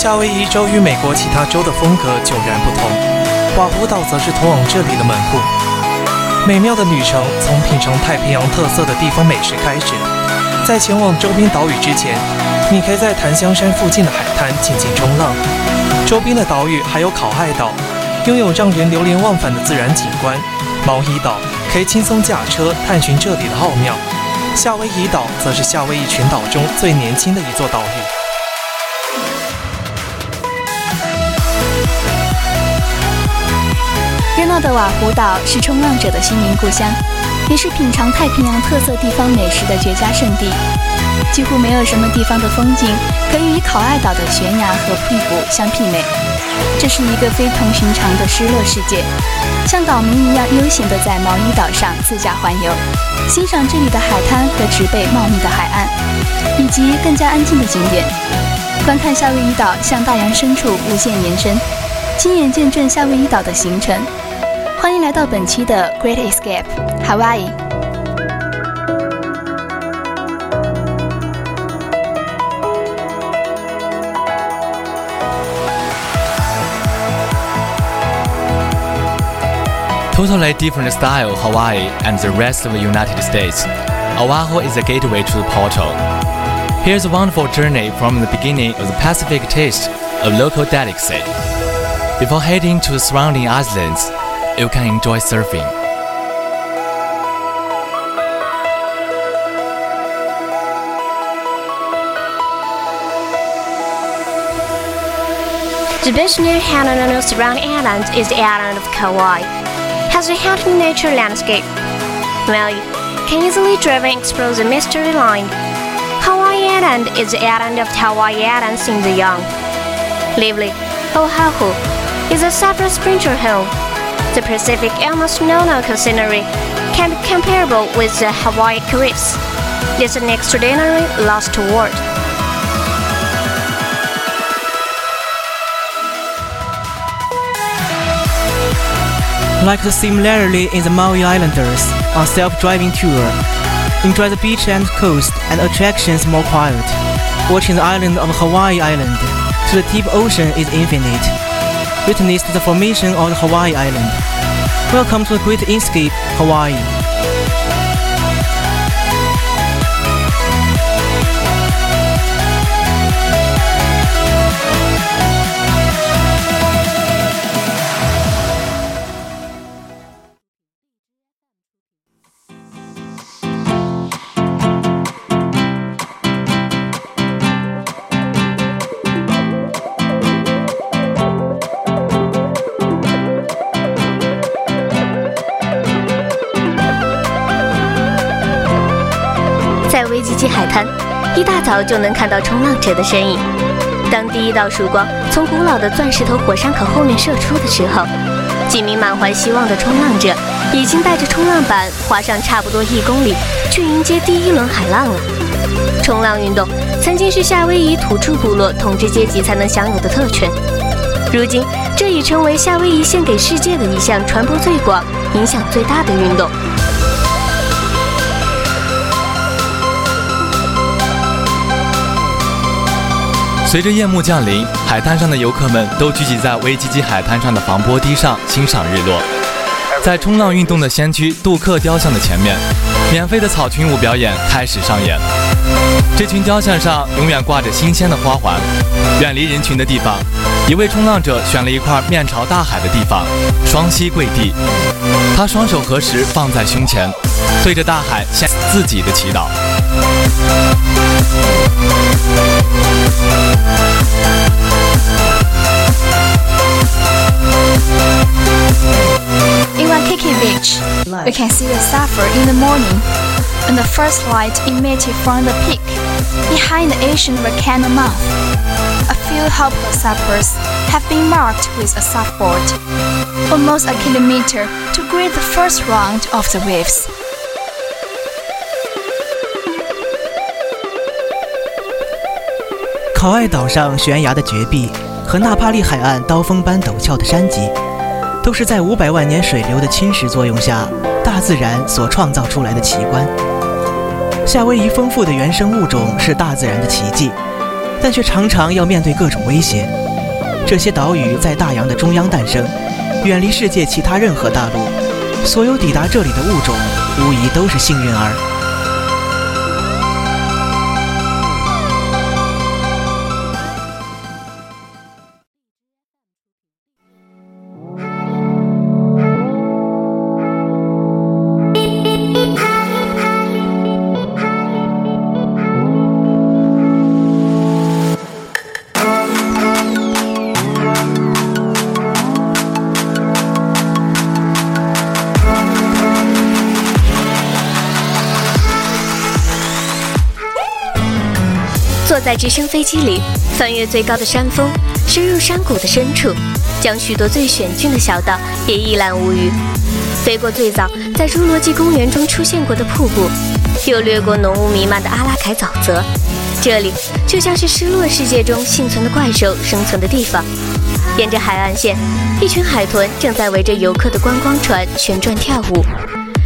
夏威夷州与美国其他州的风格迥然不同，瓦胡岛则是通往这里的门户。美妙的旅程从品尝太平洋特色的地方美食开始，在前往周边岛屿之前，你可以在檀香山附近的海滩尽情冲浪。周边的岛屿还有考爱岛，拥有让人流连忘返的自然景观；毛伊岛可以轻松驾车探寻这里的奥妙；夏威夷岛则是夏威夷群岛中最年轻的一座岛屿。热闹的瓦胡岛是冲浪者的心灵故乡，也是品尝太平洋特色地方美食的绝佳圣地。几乎没有什么地方的风景可以与考爱岛的悬崖和瀑布相媲美。这是一个非同寻常的失落世界，像岛民一样悠闲地在毛伊岛上自驾环游，欣赏这里的海滩和植被茂密的海岸，以及更加安静的景点，观看夏威夷岛向大洋深处无限延伸，亲眼见证夏威夷岛的形成。欢迎来到本期的 Great Escape Hawaii。Totally different style Hawaii and the rest of the United States. Oahu is a gateway to the portal. Here's a wonderful journey from the beginning of the Pacific taste of local delicacy. Before heading to the surrounding islands, you can enjoy surfing. The best known island surrounding islands is the island of Kauai. Has a healthy nature landscape. Well, you can easily drive and explore the mystery line. Hawaii Island is the island of Hawaii Islands in the young. Lively, Oahu is a separate spiritual home the Pacific almost no local scenery can be comparable with the Hawaii Caribs. It's an extraordinary lost world. Like the similarly in the Maui Islanders on self-driving tour, enjoy the beach and coast and attractions more quiet. Watching the island of Hawaii Island to the deep ocean is infinite witnessed the formation of Hawaii Island. Welcome to the Great Escape, Hawaii. 就能看到冲浪者的身影。当第一道曙光从古老的钻石头火山口后面射出的时候，几名满怀希望的冲浪者已经带着冲浪板划上差不多一公里，去迎接第一轮海浪了。冲浪运动曾经是夏威夷土著部落统治阶级才能享有的特权，如今这已成为夏威夷献给世界的一项传播最广、影响最大的运动。随着夜幕降临，海滩上的游客们都聚集在威基基海滩上的防波堤上欣赏日落。在冲浪运动的先驱杜克雕像的前面，免费的草裙舞表演开始上演。这群雕像上永远挂着新鲜的花环。远离人群的地方，一位冲浪者选了一块面朝大海的地方，双膝跪地，他双手合十放在胸前，对着大海献自己的祈祷。In Waikiki Beach, we can see the sapphire in the morning, and the first light emitted from the peak behind the ancient volcano mouth. A few helpless sappers have been marked with a surfboard, almost a kilometer to greet the first round of the waves. 考爱岛上悬崖的绝壁 和纳帕利海岸刀锋般陡峭的山脊，都是在五百万年水流的侵蚀作用下，大自然所创造出来的奇观。夏威夷丰富的原生物种是大自然的奇迹，但却常常要面对各种威胁。这些岛屿在大洋的中央诞生，远离世界其他任何大陆，所有抵达这里的物种，无疑都是幸运儿。坐在直升飞机里，翻越最高的山峰，深入山谷的深处，将许多最险峻的小道也一览无余。飞过最早在侏罗纪公园中出现过的瀑布，又掠过浓雾弥漫的阿拉凯沼泽，这里就像是失落世界中幸存的怪兽生存的地方。沿着海岸线，一群海豚正在围着游客的观光船旋转跳舞，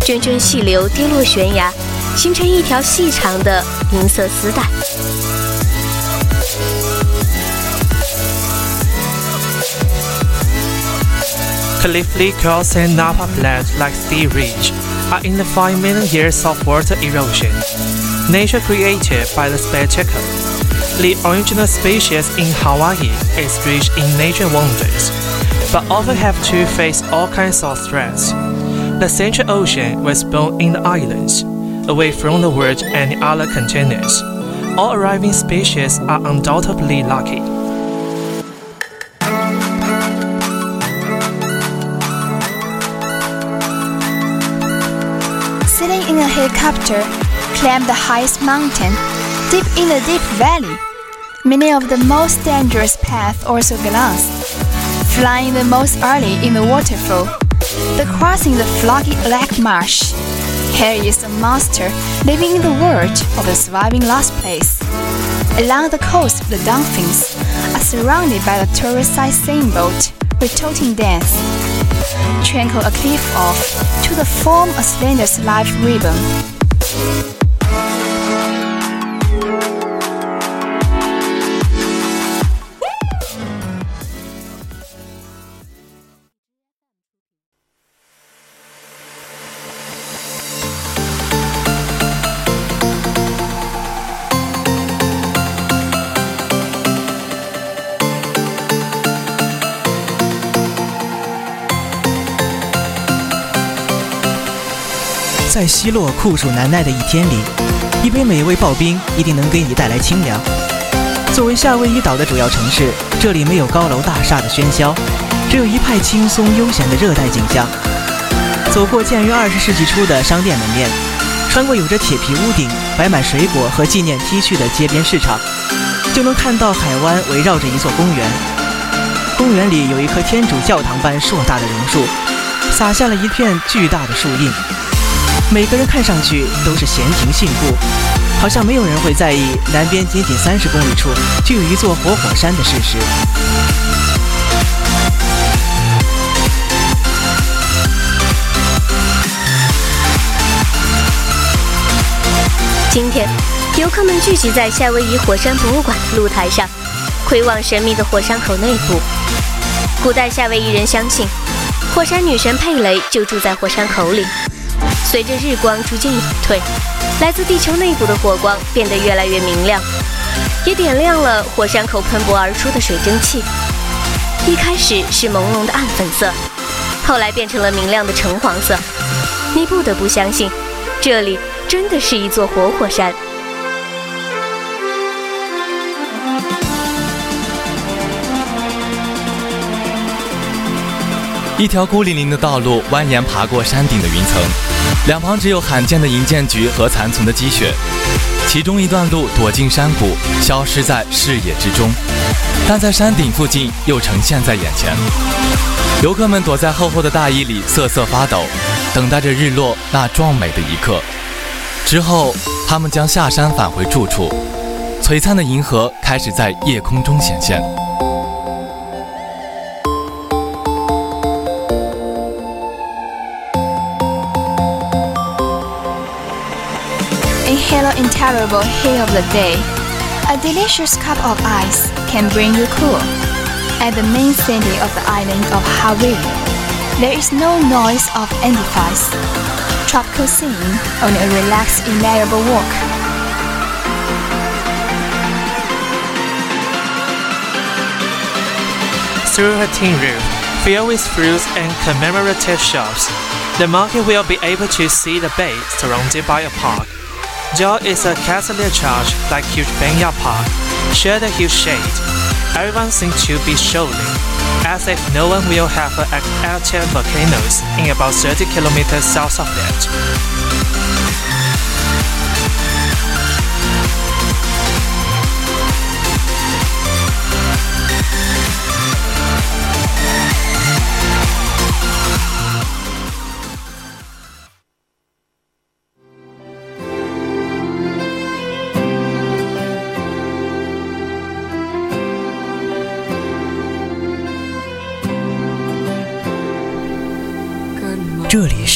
涓涓细流跌落悬崖，形成一条细长的银色丝带。Cliff Cross and Napa Platte, like Sea Ridge, are in the 5 million years of water erosion. Nature created by the spectacle. The original species in Hawaii is rich in nature wonders, but often have to face all kinds of threats. The Central Ocean was born in the islands, away from the world and other continents. All arriving species are undoubtedly lucky. Helicopter, climb the highest mountain, deep in the deep valley. Many of the most dangerous paths also glance. Flying the most early in the waterfall, the crossing the flocky black marsh. Here is a monster living in the world of the surviving last place. Along the coast, the dolphins are surrounded by the tourist-sized sailboat with toting dance. Trek a cliff Off to the form a slender live ribbon. 在稀落酷暑难耐的一天里，一杯美味刨冰一定能给你带来清凉。作为夏威夷岛的主要城市，这里没有高楼大厦的喧嚣，只有一派轻松悠闲的热带景象。走过建于二十世纪初的商店门面，穿过有着铁皮屋顶、摆满水果和纪念 T 恤的街边市场，就能看到海湾围绕着一座公园。公园里有一棵天主教堂般硕大的榕树，洒下了一片巨大的树荫。每个人看上去都是闲庭信步，好像没有人会在意南边仅仅三十公里处就有一座活火山的事实。今天，游客们聚集在夏威夷火山博物馆的露台上，窥望神秘的火山口内部。古代夏威夷人相信，火山女神佩雷就住在火山口里。随着日光逐渐隐退，来自地球内部的火光变得越来越明亮，也点亮了火山口喷薄而出的水蒸气。一开始是朦胧的暗粉色，后来变成了明亮的橙黄色。你不得不相信，这里真的是一座活火山。一条孤零零的道路蜿蜒爬过山顶的云层，两旁只有罕见的银箭菊和残存的积雪。其中一段路躲进山谷，消失在视野之中，但在山顶附近又呈现在眼前。游客们躲在厚厚的大衣里瑟瑟发抖，等待着日落那壮美的一刻。之后，他们将下山返回住处，璀璨的银河开始在夜空中显现。Halo and terrible heat of the day, a delicious cup of ice can bring you cool. At the main city of the island of Hawaii, there is no noise of any edifice. Tropical scene, only a relaxed, immeasurable walk. Through a tin roof, filled with fruits and commemorative shops, the market will be able to see the bay surrounded by a park. There is a Catholic church like huge Benya Park, share the huge shade. Everyone seems to be showing, as if no one will have an active volcanoes in about 30 kilometers south of it.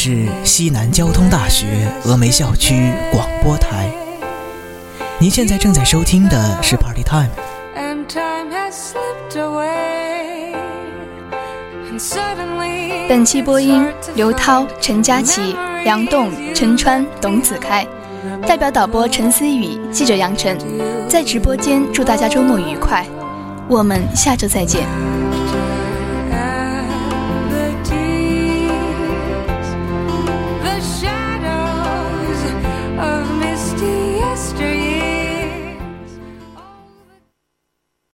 是西南交通大学峨眉校区广播台。您现在正在收听的是 Party Time。本期播音：刘涛、陈佳琪、梁栋、陈川、董子开，代表导播陈思雨，记者杨晨，在直播间祝大家周末愉快，我们下周再见。